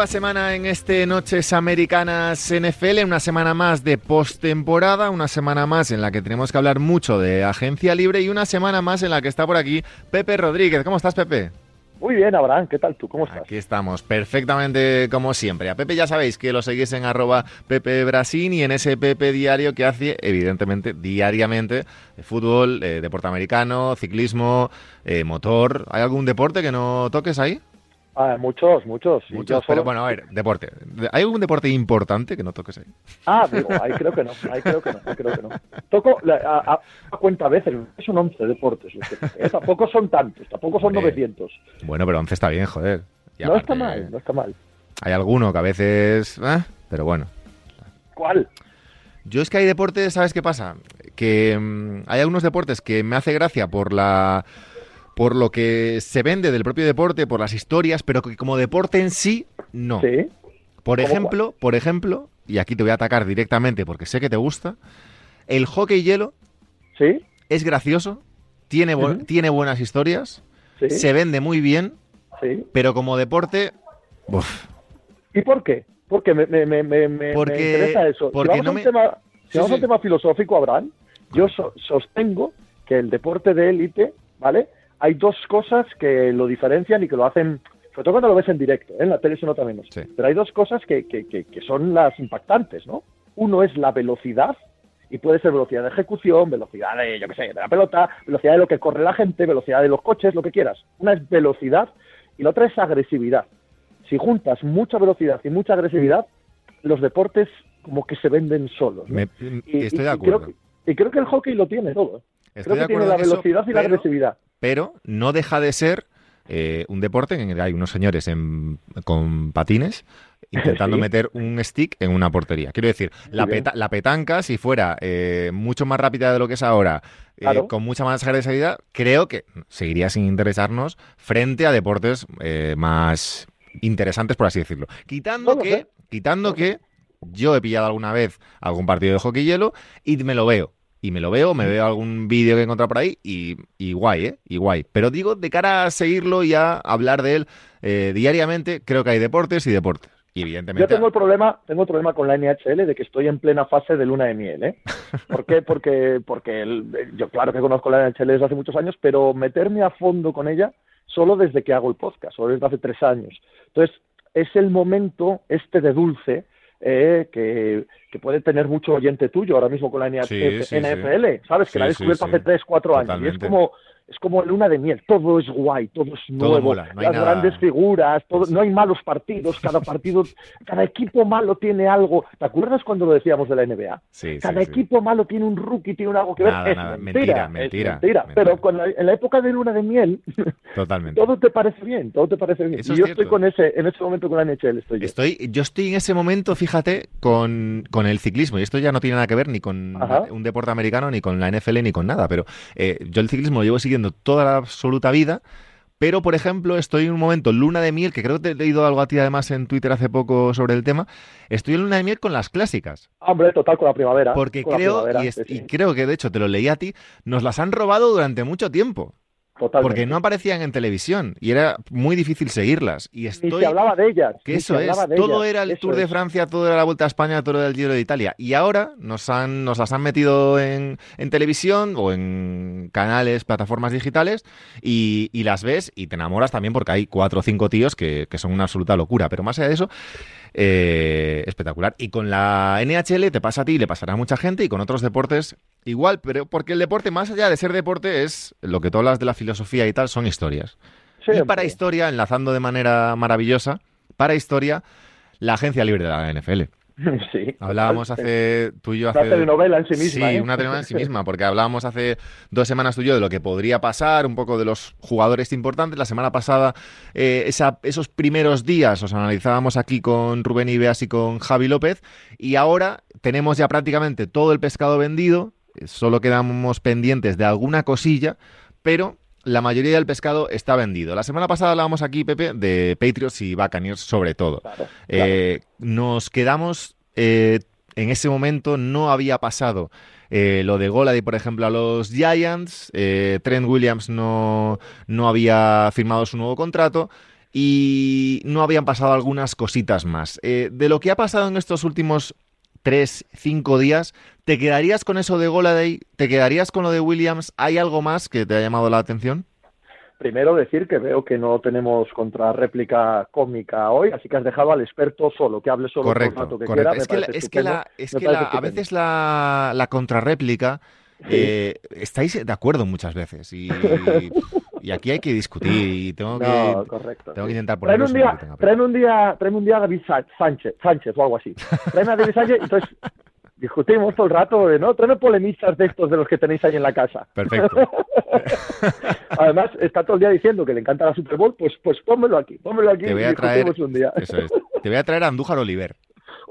Nueva semana en este Noches Americanas NFL, una semana más de postemporada, una semana más en la que tenemos que hablar mucho de agencia libre y una semana más en la que está por aquí Pepe Rodríguez. ¿Cómo estás, Pepe? Muy bien, Abraham, ¿qué tal tú? ¿Cómo estás? Aquí estamos, perfectamente como siempre. A Pepe ya sabéis que lo seguís en arroba Pepe Brasín y en ese Pepe diario que hace, evidentemente, diariamente, fútbol, eh, deporte americano, ciclismo, eh, motor. ¿Hay algún deporte que no toques ahí? Ah, muchos, muchos. Muchos, pero bueno, a ver, deporte. ¿Hay algún deporte importante que no toques ahí? Ah, digo, ahí creo que no, ahí creo que no, ahí creo que no. Toco a, a, cuenta a veces, son 11 deportes. ¿eh? Tampoco son tantos, tampoco son 900. Bueno, pero 11 está bien, joder. no está mal, no está mal. Hay alguno que a veces... ¿eh? Pero bueno. ¿Cuál? Yo es que hay deportes, ¿sabes qué pasa? Que mmm, hay algunos deportes que me hace gracia por la por lo que se vende del propio deporte, por las historias, pero que como deporte en sí, no. ¿Sí? Por ejemplo, por ejemplo, y aquí te voy a atacar directamente porque sé que te gusta, el hockey hielo ¿Sí? es gracioso, tiene, bu uh -huh. tiene buenas historias, ¿Sí? se vende muy bien, ¿Sí? pero como deporte... Uf. ¿Y por qué? Porque me, me, me, me, porque, me interesa eso. Porque si vamos, no a, un tema, si vamos a un tema filosófico, Abraham, yo so, sostengo que el deporte de élite, ¿vale? Hay dos cosas que lo diferencian y que lo hacen, sobre todo cuando lo ves en directo, ¿eh? en la tele se nota menos, sí. pero hay dos cosas que, que, que, que, son las impactantes, ¿no? Uno es la velocidad, y puede ser velocidad de ejecución, velocidad de, yo qué sé, de la pelota, velocidad de lo que corre la gente, velocidad de los coches, lo que quieras. Una es velocidad y la otra es agresividad. Si juntas mucha velocidad y mucha agresividad, los deportes como que se venden solos. ¿no? Me, estoy y, de acuerdo. Y creo, que, y creo que el hockey lo tiene todo. Estoy creo que tiene la eso, velocidad y la pero, agresividad. Pero no deja de ser eh, un deporte en el que hay unos señores en, con patines intentando Sí. meter un stick en una portería. Quiero decir, la, bien. peta- la petanca, si fuera eh, mucho más rápida de lo que es ahora, eh, Claro. con mucha más agresividad, creo que seguiría sin interesarnos frente a deportes más interesantes, por así decirlo. Quitando No que, sé. quitando que yo he pillado alguna vez algún partido de hockey hielo y me lo veo. Y me lo veo, me veo algún vídeo que he encontrado por ahí y, y guay, ¿eh? Y guay. Pero digo, de cara a seguirlo y a hablar de él eh, diariamente, creo que hay deportes y deportes. Y evidentemente... Yo tengo el problema, tengo el problema con la NHL de que estoy en plena fase de luna de miel, ¿eh? ¿Por qué? Porque, porque el- yo claro que conozco la NHL desde hace muchos años, pero meterme a fondo con ella solo desde que hago el podcast, solo desde hace tres años. Entonces, es el momento este de dulce eh, que, que puede tener mucho oyente tuyo ahora mismo con la NHL, Sí, sí, NFL, ¿sabes? Que la he descubierto hace tres, cuatro años. Y es Totalmente. como, es como luna de miel, todo es guay, todo es Todo nuevo, mola, no hay las nada- grandes figuras, todo, no hay malos partidos, cada partido, cada equipo malo tiene algo. ¿Te acuerdas cuando lo decíamos de la NBA? Sí, Cada sí. equipo malo tiene un rookie, tiene un algo que ver. Nada, es mentira, mentira, mentira, es mentira. mentira. Pero con la- en la época de luna de miel, Totalmente. todo te parece bien, todo te parece bien. Eso y es yo cierto. estoy con ese, en ese momento con la NHL, estoy yo. Estoy, yo estoy en ese momento, fíjate, con, con el ciclismo. Y esto ya no tiene nada que ver ni con Ajá. un deporte americano, ni con la NFL, ni con nada. Pero eh, yo el ciclismo lo llevo siguiendo toda la absoluta vida. Pero, por ejemplo, estoy en un momento luna de miel, que creo que te he leído algo a ti además en Twitter hace poco sobre el tema. Estoy en luna de miel con las clásicas. Hombre, total, con la primavera. Porque con la creo, primavera, y, es- sí, sí, y creo que de hecho te lo leí a ti, nos las han robado durante mucho tiempo. Totalmente. Porque no aparecían en televisión y era muy difícil seguirlas. Y Ni estoy... se hablaba de ellas. Que ni eso es, todo ellas, era el Tour de. Francia, todo era la Vuelta a España, todo era el Giro de Italia. Y ahora nos, han, nos las han metido en, en televisión o en canales, plataformas digitales y, y las ves y te enamoras también porque hay cuatro o cinco tíos que, que son una absoluta locura. Pero más allá de eso, eh, espectacular. Y con la NHL te pasa a ti, le pasará a mucha gente y con otros deportes igual, pero porque el deporte, más allá de ser deporte, es lo que tú hablas de la filosofía y tal, son historias. Y para historia, enlazando de manera maravillosa, para historia, la agencia libre de la NFL. Sí. Hablábamos hace tú y yo Una hace telenovela en sí misma, Sí, ¿eh? una telenovela en sí misma, porque hablábamos hace dos semanas tú y yo de lo que podría pasar, un poco de los jugadores importantes. La semana pasada, eh, esa- esos primeros días os analizábamos aquí con Rubén Ibeas y con Javi López, y ahora tenemos ya prácticamente todo el pescado vendido, eh, solo quedamos pendientes de alguna cosilla, pero la mayoría del pescado está vendido. La semana pasada hablábamos aquí, Pepe, de Patriots y Buccaneers sobre todo. Eh, nos quedamos, eh, en ese momento no había pasado eh, lo de Golady, por ejemplo, a los Giants. Trent Williams no, no había firmado su nuevo contrato y no habían pasado algunas cositas más. de lo que ha pasado en estos últimos tres, cinco días, ¿te quedarías con eso de Goladay? ¿Te quedarías con lo de Williams? ¿Hay algo más que te ha llamado la atención? Primero decir que veo que no tenemos contrarréplica cómica hoy, así que has dejado al experto solo, que hable solo correcto, por que correcto. es, que es que, la, es que a veces la, la contrarréplica eh, estáis de acuerdo muchas veces y, y, aquí hay que discutir y tengo que, tengo que intentar ponerlo un día, traen un día, traen un día a David Sánchez, Sánchez o algo así. Traen a David Sánchez y entonces discutimos todo el rato, ¿no? Traen polemistas de estos de los que tenéis ahí en la casa. Perfecto. Además, está todo el día diciendo que le encanta la Super Bowl, pues, pues pónmelo aquí, pónmelo aquí te voy a traer, un día. Eso es. Te voy a traer a Andújar Oliver.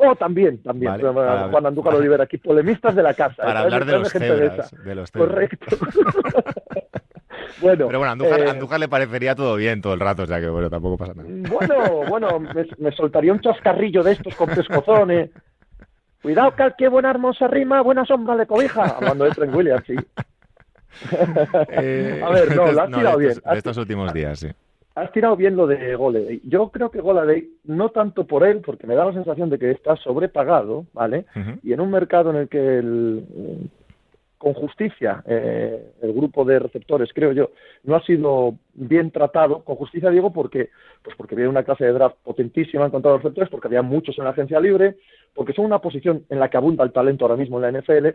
Oh, también, también. Juan Andújar Oliver, aquí, polemistas de la casa. Para hablar de los, cebras, de los Correcto. bueno, Pero bueno, Andújar, eh, Andújar, le parecería todo bien todo el rato, o sea que bueno, tampoco pasa nada. Bueno, bueno, me, soltaría un chascarrillo de estos con pescozones. Cuidado, que qué buena hermosa rima, buena sombra de cobija. Hablando de Trent Williams, sí. Eh, a ver, no, lo has tirado bien. estos últimos días, sí has tirado bien lo de Goladay. Yo creo que Goladay, no tanto por él, porque me da la sensación de que está sobrepagado, ¿vale? Y en un mercado en el que el, con justicia eh, el grupo de receptores, creo yo, no ha sido bien tratado. Con justicia digo porque, pues porque había una clase de draft potentísima en cuanto a los receptores, porque había muchos en la agencia libre, porque son una posición en la que abunda el talento ahora mismo en la NFL,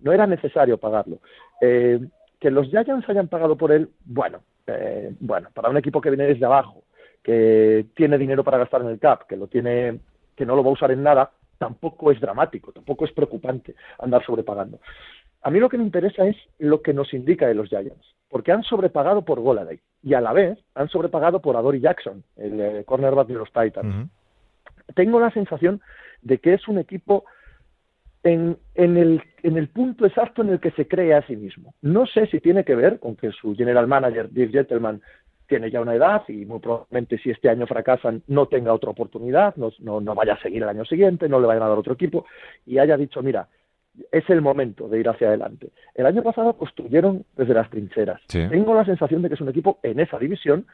no era necesario pagarlo. Eh, que los Giants hayan pagado por él, bueno, eh, bueno, para un equipo que viene desde abajo, que tiene dinero para gastar en el cap, que lo tiene, que no lo va a usar en nada, tampoco es dramático, tampoco es preocupante andar sobrepagando. A mí lo que me interesa es lo que nos indica de los Giants, porque han sobrepagado por Goladay y a la vez han sobrepagado por Adori Jackson, el eh, cornerback de los Titans. Tengo la sensación de que es un equipo en, en, el, en el punto exacto en el que se cree a sí mismo. No sé si tiene que ver con que su general manager, Dave Gentleman, tiene ya una edad y muy probablemente si este año fracasan no tenga otra oportunidad, no, no, vaya a seguir el año siguiente, no le vayan a dar otro equipo y haya dicho, mira, es el momento de ir hacia adelante. El año pasado construyeron desde las trincheras. Tengo la sensación de que es un equipo en esa división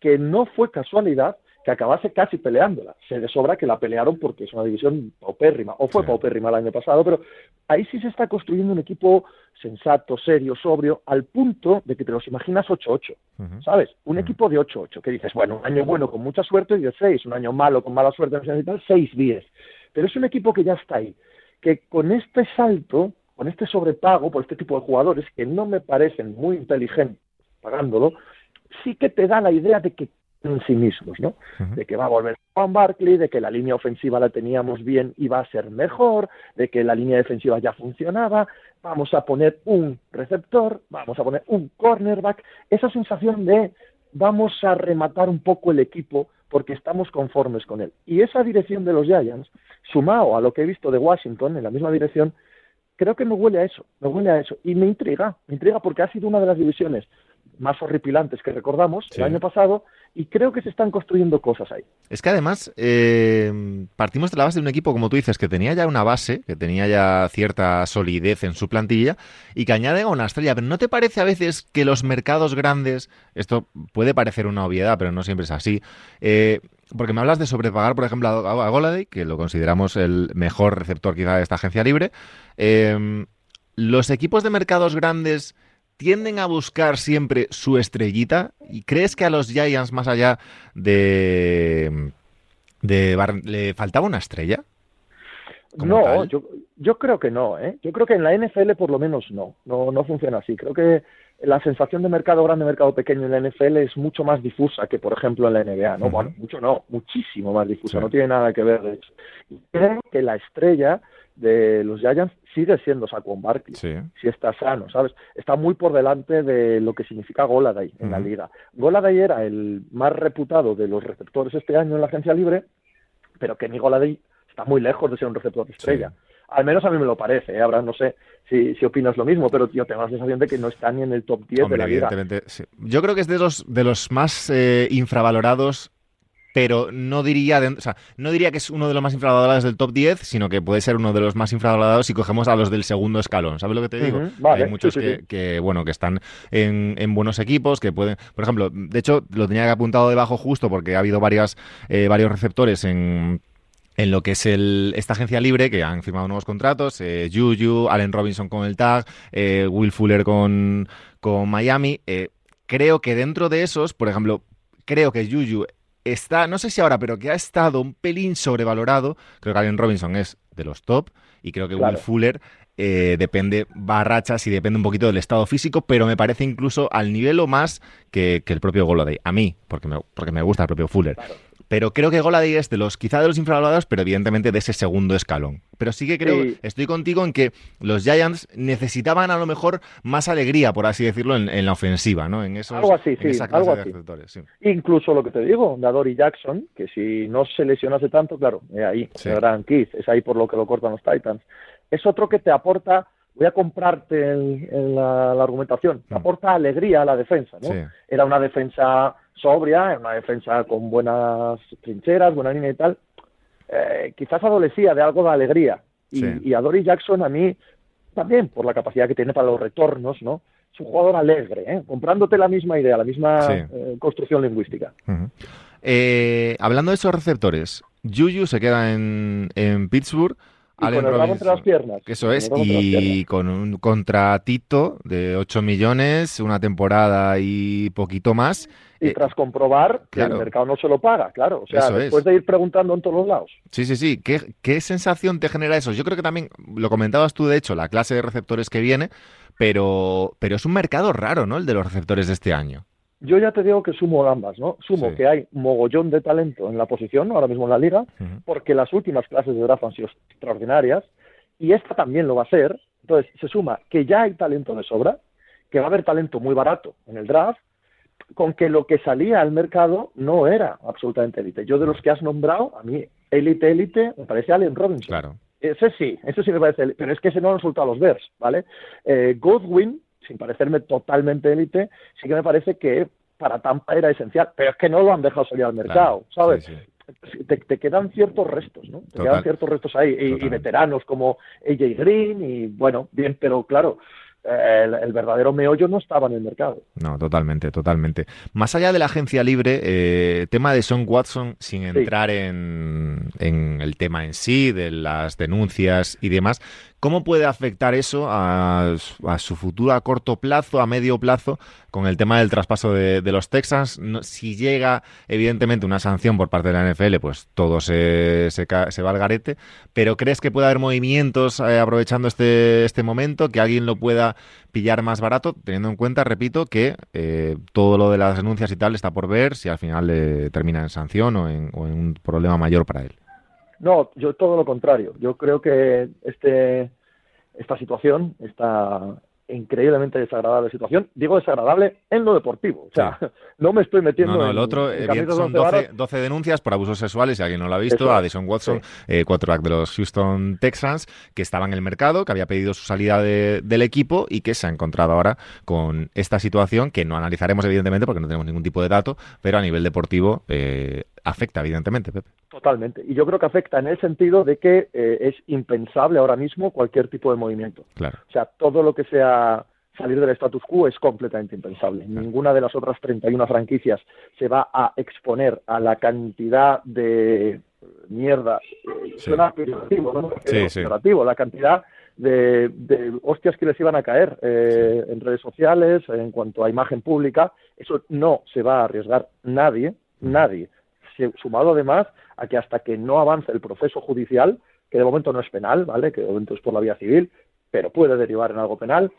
que no fue casualidad que acabase casi peleándola. Se le sobra que la pelearon porque es una división paupérrima, o fue paupérrima el año pasado, pero ahí sí se está construyendo un equipo sensato, serio, sobrio, al punto de que te los imaginas 8-8, ¿sabes? Un equipo de 8-8, que dices, bueno, un año bueno con mucha suerte y de 6, un año malo con mala suerte y tal, 6-10. Pero es un equipo que ya está ahí, que con este salto, con este sobrepago por este tipo de jugadores, que no me parecen muy inteligentes pagándolo, sí que te da la idea de que en sí mismos, ¿no? De que va a volver Juan Barkley, de que la línea ofensiva la teníamos bien y va a ser mejor, de que la línea defensiva ya funcionaba, vamos a poner un receptor, vamos a poner un cornerback, esa sensación de vamos a rematar un poco el equipo porque estamos conformes con él. Y esa dirección de los Giants, sumado a lo que he visto de Washington en la misma dirección, creo que me huele a eso, me huele a eso. Y me intriga, me intriga porque ha sido una de las divisiones más horripilantes que recordamos el año pasado y creo que se están construyendo cosas ahí. Es que además eh, partimos de la base de un equipo, como tú dices, que tenía ya una base, que tenía ya cierta solidez en su plantilla y que añade a una estrella. Pero ¿no te parece a veces que los mercados grandes, esto puede parecer una obviedad, pero no siempre es así, eh, porque me hablas de sobrepagar, por ejemplo, a Goladay, que lo consideramos el mejor receptor quizá de esta agencia libre, eh, los equipos de mercados grandes tienden a buscar siempre su estrellita? ¿Y crees que a los Giants, más allá de, de le faltaba una estrella? No, yo, yo creo que no, ¿eh? Yo creo que en la NFL por lo menos no, no, no funciona así. Creo que la sensación de mercado grande, mercado pequeño en la NFL es mucho más difusa que, por ejemplo, en la NBA, ¿no? Bueno, mucho no, muchísimo más difusa, no tiene nada que ver de eso. Y creo que la estrella de los Giants sigue siendo Saquon Barkley, si está sano, ¿sabes? Está muy por delante de lo que significa Goladay en la liga. Goladay era el más reputado de los receptores este año en la agencia libre, pero Kenny Goladay está muy lejos de ser un receptor de estrella. Al menos a mí me lo parece, ¿eh? ahora no sé si, si opinas lo mismo, pero yo tengo la sensación de que no está ni en el top 10 de la liga. Sí. Yo creo que es de los, de los más eh, infravalorados pero no diría, o sea, no diría que es uno de los más infravalorados del top 10, sino que puede ser uno de los más infravalorados si cogemos a los del segundo escalón. ¿Sabes lo que te digo? Hay muchos que, bueno, que están en, buenos equipos, que pueden, por ejemplo, de hecho, lo tenía que apuntado debajo justo porque ha habido varias, eh, varios receptores en en lo que es el, esta agencia libre, que han firmado nuevos contratos, eh, Juju, Allen Robinson con el tag, eh, Will Fuller con, con Miami. Eh, creo que dentro de esos, por ejemplo, creo que Juju está, no sé si ahora, pero que ha estado un pelín sobrevalorado. Creo que Allen Robinson es de los top y creo que Will Fuller eh, depende, barrachas y depende un poquito del estado físico, pero me parece incluso al nivel o más que, el propio Goladay. A mí, porque me, porque me gusta el propio Fuller. Pero creo que Goladay es de los, quizá de los infravalorados, pero evidentemente de ese segundo escalón. Pero sí que creo, estoy contigo en que los Giants necesitaban a lo mejor más alegría, por así decirlo, en, la ofensiva, ¿no? En esos, algo así, sí, algo así. Incluso lo que te digo, Nadori Jackson, que si no se lesionase tanto, claro, ahí, sí. Keith, es ahí por lo que lo cortan los Titans. Es otro que te aporta voy a comprarte en, la, argumentación, te mm. aporta alegría a la defensa, ¿no? Era una defensa sobria, una defensa con buenas trincheras, buena línea y tal, eh, quizás adolecía de algo de alegría. Y, a Dory Jackson a mí también, por la capacidad que tiene para los retornos, ¿no? Es un jugador alegre, ¿eh? comprándote la misma idea, la misma eh, construcción lingüística. Eh, hablando de esos receptores, Juju se queda en, en Pittsburgh. Y con el entre las piernas. Eso es, y con un contratito de 8 millones, una temporada y poquito más. Y eh, tras comprobar que el mercado no se lo paga, claro. O sea, después de ir preguntando en todos los lados. Sí, sí, sí. ¿Qué, ¿Qué sensación te genera eso? Yo creo que también, lo comentabas tú, de hecho, la clase de receptores que viene, pero, pero es un mercado raro, ¿no? El de los receptores de este año yo ya te digo que sumo ambas, ¿no? Sumo que hay mogollón de talento en la posición, ahora mismo en la liga, porque las últimas clases de draft han sido extraordinarias y esta también lo va a ser. Entonces, se suma que ya hay talento de sobra, que va a haber talento muy barato en el draft, con que lo que salía al mercado no era absolutamente élite. Yo de los que has nombrado, a mí élite, élite, me parece Allen Robinson. Claro. Ese sí, ese sí me parece, pero es que ese no han resultado los Bears, ¿vale? Eh, Godwin sin parecerme totalmente élite, sí que me parece que para Tampa era esencial, pero es que no lo han dejado salir al mercado, ¿sabes? Te, quedan ciertos restos, ¿no? Te quedan ciertos restos ahí, y, veteranos como AJ Green, y bueno, bien, pero claro, el, verdadero meollo no estaba en el mercado. No, totalmente, totalmente. Más allá de la agencia libre, eh, tema de Son Watson, sin entrar en, en, el tema en sí, de las denuncias y demás, ¿Cómo puede afectar eso a, su futuro a corto plazo, a medio plazo, con el tema del traspaso de, los Texans? si llega, evidentemente, una sanción por parte de la NFL, pues todo se, se, va al garete. Pero ¿crees que puede haber movimientos eh, aprovechando este, este momento, que alguien lo pueda pillar más barato, teniendo en cuenta, repito, que eh, todo lo de las denuncias y tal está por ver si al final le termina en sanción o en un problema mayor para él? No, yo todo lo contrario. Yo creo que este, esta situación, esta increíblemente desagradable situación, digo desagradable en lo deportivo. O sea, no me estoy metiendo no, no, el otro eh, son 12, denuncias por abusos sexuales, si alguien no lo ha visto, a Addison Watson, eh, quarterback de los Houston Texans, que estaba en el mercado, que había pedido su salida del equipo y que se ha encontrado ahora con esta situación que no analizaremos evidentemente porque no tenemos ningún tipo de dato, pero a nivel deportivo eh, afecta evidentemente, Pepe. Totalmente. Y yo creo que afecta en el sentido de que eh, es impensable ahora mismo cualquier tipo de movimiento. Claro. O sea, todo lo que sea salir del status quo es completamente impensable. Ninguna de las otras 31 franquicias se va a exponer a la cantidad de mierda. Eh, suena ¿no? Sí, sí. La cantidad de, hostias que les iban a caer eh, en redes sociales, en cuanto a imagen pública. Eso no se va a arriesgar nadie, nadie sumado además a que hasta que no avance el proceso judicial, que de momento no es penal, ¿vale? Que de momento es por la vía civil, pero puede derivar en algo penal,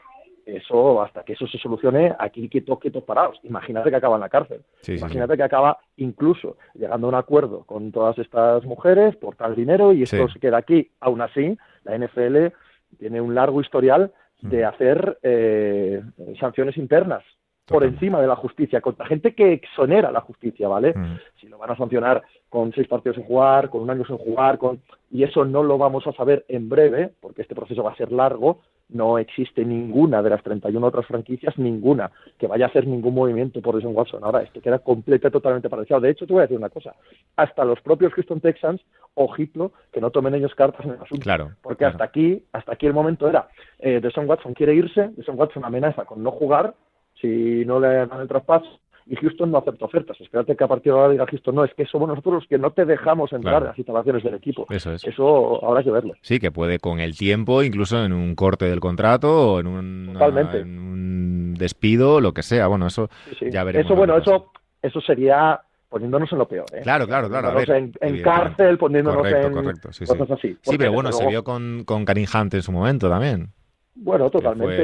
eso, hasta que eso se solucione, aquí quietos, quietos parados. Imagínate que acaba en la cárcel. Imagínate que acaba incluso llegando a un acuerdo con todas estas mujeres por tal dinero y esto se queda aquí. Aún así, la NFL tiene un largo historial de mm. hacer eh, sanciones internas por encima de la justicia, contra gente que exonera la justicia, ¿vale? Mm. Si lo van a sancionar con seis partidos sin jugar, con un año sin jugar, con y eso no lo vamos a saber en breve, porque este proceso va a ser largo, no existe ninguna de las 31 otras franquicias, ninguna, que vaya a hacer ningún movimiento por Deshaun Watson. Ahora, esto queda completamente, totalmente paralizado. De hecho, te voy a decir una cosa. Hasta los propios Houston Texans, ojito, que no tomen ellos cartas en el asunto. Claro. Porque claro. hasta aquí, hasta aquí el momento era, eh, Watson quiere irse, Deshaun Watson amenaza con no jugar si no le dan el traspaso, y Houston no acepta ofertas. Espérate que a partir de ahora diga Houston, no, es que somos nosotros los que no te dejamos entrar Claro. en las instalaciones del equipo. Eso es. Eso habrá que verlo. Sí, que puede con el tiempo, incluso en un corte del contrato o en un, Totalmente. en un despido, lo que sea. Bueno, eso Sí, sí. ya veremos. Eso, bueno, eso, eso sería poniéndonos en lo peor. ¿eh? Claro, claro, claro. ver, en, cárcel, poniéndonos Correcto, en correcto, sí, sí. cosas así. Sí, pero bueno, se vio con, con Karim Hunt en su momento también. Bueno, totalmente.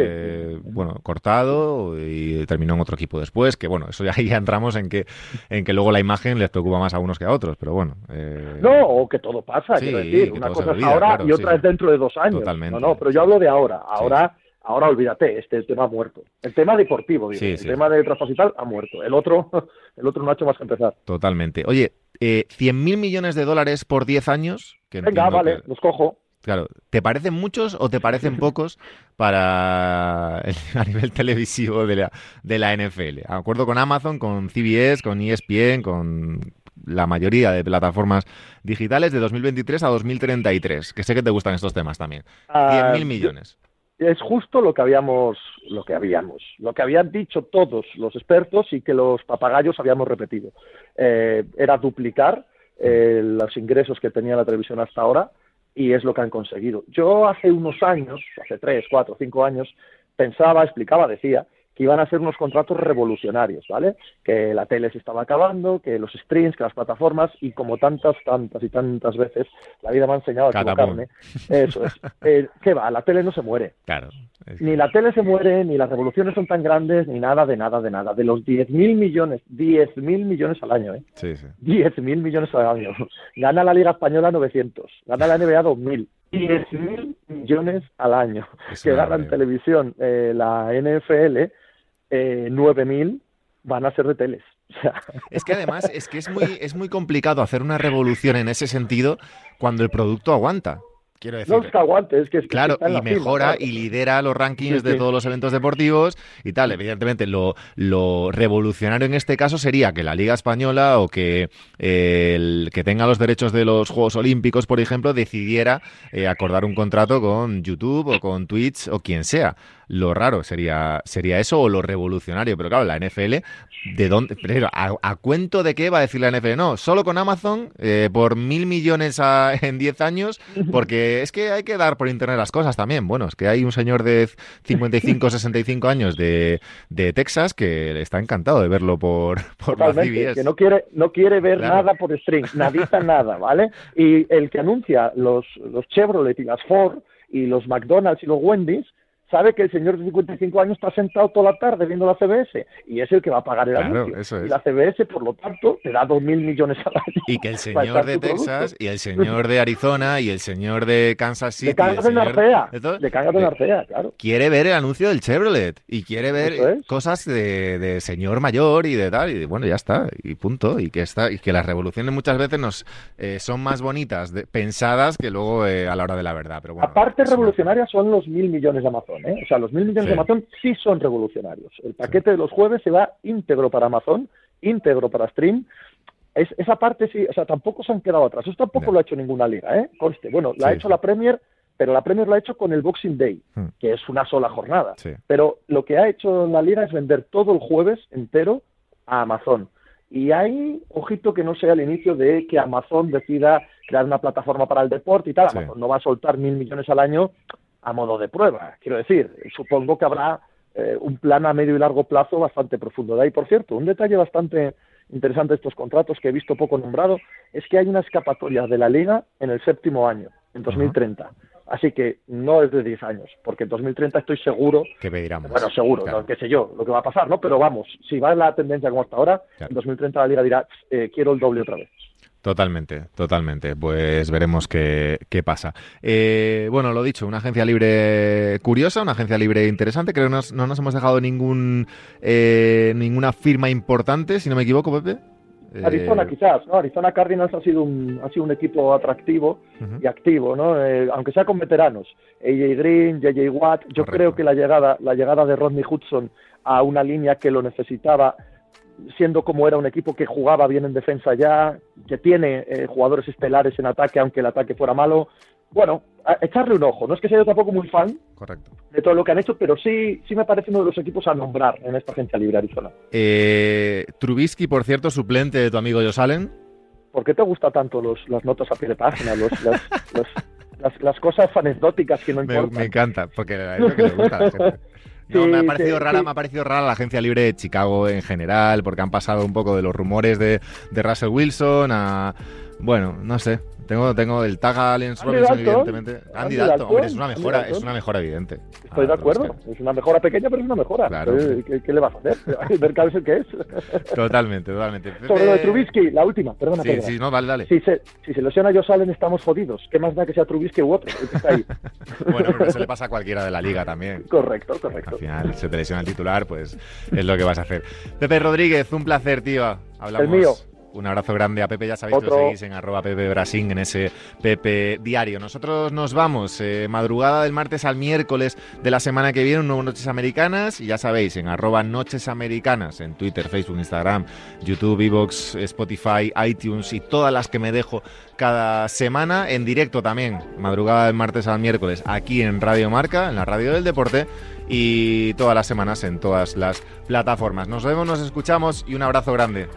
Fue, bueno, cortado y terminó en otro equipo después, que bueno, eso ya, ahí ya entramos en que, en que luego la imagen les preocupa más a unos que a otros, pero bueno. eh, No, o que todo pasa, Sí, quiero decir. Una cosa es ahora claro, y otra sí. es dentro de dos años. Totalmente. No, no, pero yo hablo de ahora. Ahora, ahora olvídate, este tema ha muerto. El tema deportivo, digo. El tema de traspaso y tal ha muerto. El otro, el otro no ha hecho más que empezar. Totalmente. Oye, eh, 100.000 millones de dólares por 10 años. Que Venga, vale, que- los cojo. Claro, ¿te parecen muchos o te parecen pocos para el- a nivel televisivo de la, de la NFL? Acuerdo con Amazon, con CBS, con ESPN, con la mayoría de plataformas digitales de 2023 a 2033, que sé que te gustan estos temas también. Ah, 100.000 millones. es justo lo que habíamos lo que habíamos lo que habían dicho todos los expertos y que los papagayos habíamos repetido Eh, era duplicar eh, los ingresos que tenía la televisión hasta ahora y es lo que han conseguido. Yo hace unos años hace tres cuatro cinco años pensaba explicaba decía iban a ser unos contratos revolucionarios, ¿vale? Que la tele se estaba acabando, que los streams, que las plataformas, y como tantas, tantas y tantas veces, la vida me ha enseñado a equivocarme. Eso es. Eh, ¿Qué va? La tele no se muere. Claro. es que- Ni la tele se muere, ni las revoluciones son tan grandes, ni nada, de nada, de nada. De los 10.000 millones, 10.000 millones al año, ¿eh? Sí, sí. 10.000 millones al año. Gana la Liga Española 900, gana la NBA 2.000. 10.000 millones al año. Es Que una gana en barbaridad. televisión eh, la NFL, eh, 9.000 van a ser de teles. Es que además es que es muy, es muy complicado hacer una revolución en ese sentido cuando el producto aguanta. Quiero decir, no es que aguante, es que, es que Claro, está en y mejora claro. y lidera los rankings Sí, de sí. todos los eventos deportivos y tal. Evidentemente, lo, lo revolucionario en este caso sería que la Liga Española o que eh, el que tenga los derechos de los Juegos Olímpicos, por ejemplo, decidiera eh, acordar un contrato con YouTube o con Twitch o quien sea. Lo raro sería, sería eso o lo revolucionario. Pero claro, la NFL, ¿de dónde? Primero, ¿a, a cuento de qué va a decir la NFL? No, solo con Amazon eh, por mil millones a- en 10 años, porque es que hay que dar por internet las cosas también. Bueno, es que hay un señor de 55, 65 años de, de Texas que está encantado de verlo por, por la CBS. que no quiere, no quiere ver Claro. nada por stream, nadita nada, ¿vale? Y el que anuncia los, los Chevrolet y las Ford y los McDonald's y los Wendy's sabe que el señor de 55 años está sentado toda la tarde viendo la CBS y es el que va a pagar el Claro, anuncio. eso es. Y la CBS, por lo tanto, te da 2.000 millones al año. Y que el señor de. Texas y el señor de Arizona y el señor de Kansas City. De señor de eh, Arcea, claro. quiere ver el anuncio del Chevrolet y quiere ver es. cosas de, de señor mayor y de tal y de- bueno ya está y punto y que está y que las revoluciones muchas veces nos eh, son más bonitas de- pensadas que luego eh, a la hora de la verdad pero bueno Aparte revolucionarias son los mil millones de Amazon, ¿eh? O sea, los mil millones Sí. de Amazon sí son revolucionarios. El paquete de los jueves se va íntegro para Amazon, íntegro para Stream. Es, esa parte sí, o sea, tampoco se han quedado atrás. Eso tampoco lo ha hecho ninguna liga, ¿eh? Conste. Bueno, la ha hecho la Premier, pero la Premier lo ha hecho con el Boxing Day, Hmm. que es una sola jornada. sí. Pero lo que ha hecho la liga es vender todo el jueves entero a Amazon. Y ahí, ojito que no sea el inicio de que Amazon decida crear una plataforma para el deporte y tal. Sí. Amazon no va a soltar mil millones al año a modo de prueba. Quiero decir, supongo que habrá eh, un plan a medio y largo plazo bastante profundo. De ahí, por cierto, un detalle bastante interesante de estos contratos que he visto poco nombrado es que hay una escapatoria de la liga en el séptimo año, en 2030. Así que no es de 10 años, porque en 2030 estoy seguro que pediramos bueno, seguro, Claro. no, qué sé yo, lo que va a pasar, ¿no? Pero vamos, si va la tendencia como hasta ahora, Claro. en 2030 la liga dirá, eh, quiero el doble otra vez. Totalmente, totalmente. Pues veremos qué, qué pasa. Eh, bueno, lo dicho, una agencia libre curiosa, una agencia libre interesante. Creo que nos- no nos hemos dejado ningún eh, ninguna firma importante, si no me equivoco, Pepe. Eh, Arizona quizás, ¿no? Arizona Cardinals ha sido un, ha sido un equipo atractivo y activo, ¿no? Eh, aunque sea con veteranos. AJ Green, JJ Watt, yo Correcto. creo que la llegada, la llegada de Rodney Hudson a una línea que lo necesitaba, siendo como era un equipo que jugaba bien en defensa ya, que tiene eh, jugadores estelares en ataque, aunque el ataque fuera malo. Bueno, a- echarle un ojo. No es que sea yo tampoco muy fan Correcto. de todo lo que han hecho, pero sí, sí me parece uno de los equipos a nombrar en esta agencia libre Arizona. Eh, Trubisky, por cierto, suplente de tu amigo Josh Allen. ¿Por qué te gusta tanto los, las notas a pie de página, los, las, los- las, las cosas anecdóticas que no Me, importan? me encanta, porque es lo que le gusta a la gente. No, me ha parecido sí, rara, sí. me ha parecido rara la agencia libre de Chicago en general, porque han pasado un poco de los rumores de, de Russell Wilson a bueno, no sé. Tengo, tengo el tag a Allen Andy Robinson, Dalton. evidentemente. Andy, Andy Dalton, Dalton. hombre, es una mejora, es una mejora evidente. Estoy de Ah, acuerdo. Es una mejora pequeña, pero es una mejora. Claro. ¿Qué, qué le vas a hacer? El mercado es el que es. Totalmente, totalmente. Sobre lo de Trubisky, la última, perdona, Sí, perdona. sí, no, vale, dale. Si se, si se lesiona Josh Allen, estamos jodidos. ¿Qué más da que sea Trubisky u otro? El que está ahí. Bueno, pero eso le pasa a cualquiera de la liga también. correcto, Al correcto. final se te lesiona el titular, pues es lo que vas a hacer. Pepe Rodríguez, un placer, tío. Hablamos. El mío. Un abrazo grande a Pepe, ya sabéis que Otro. lo seguís en arroba Pepe Brasín, en ese Pepe Diario. Nosotros nos vamos, eh, madrugada del martes al miércoles de la semana que viene, un nuevo Noches Americanas, y ya sabéis, en arroba Noches Americanas, en Twitter, Facebook, Instagram, YouTube, Evox, Spotify, iTunes y todas las que me dejo cada semana, en directo también, madrugada del martes al miércoles, aquí en Radio Marca, en la Radio del Deporte, y todas las semanas en todas las plataformas. Nos vemos, nos escuchamos y un abrazo grande.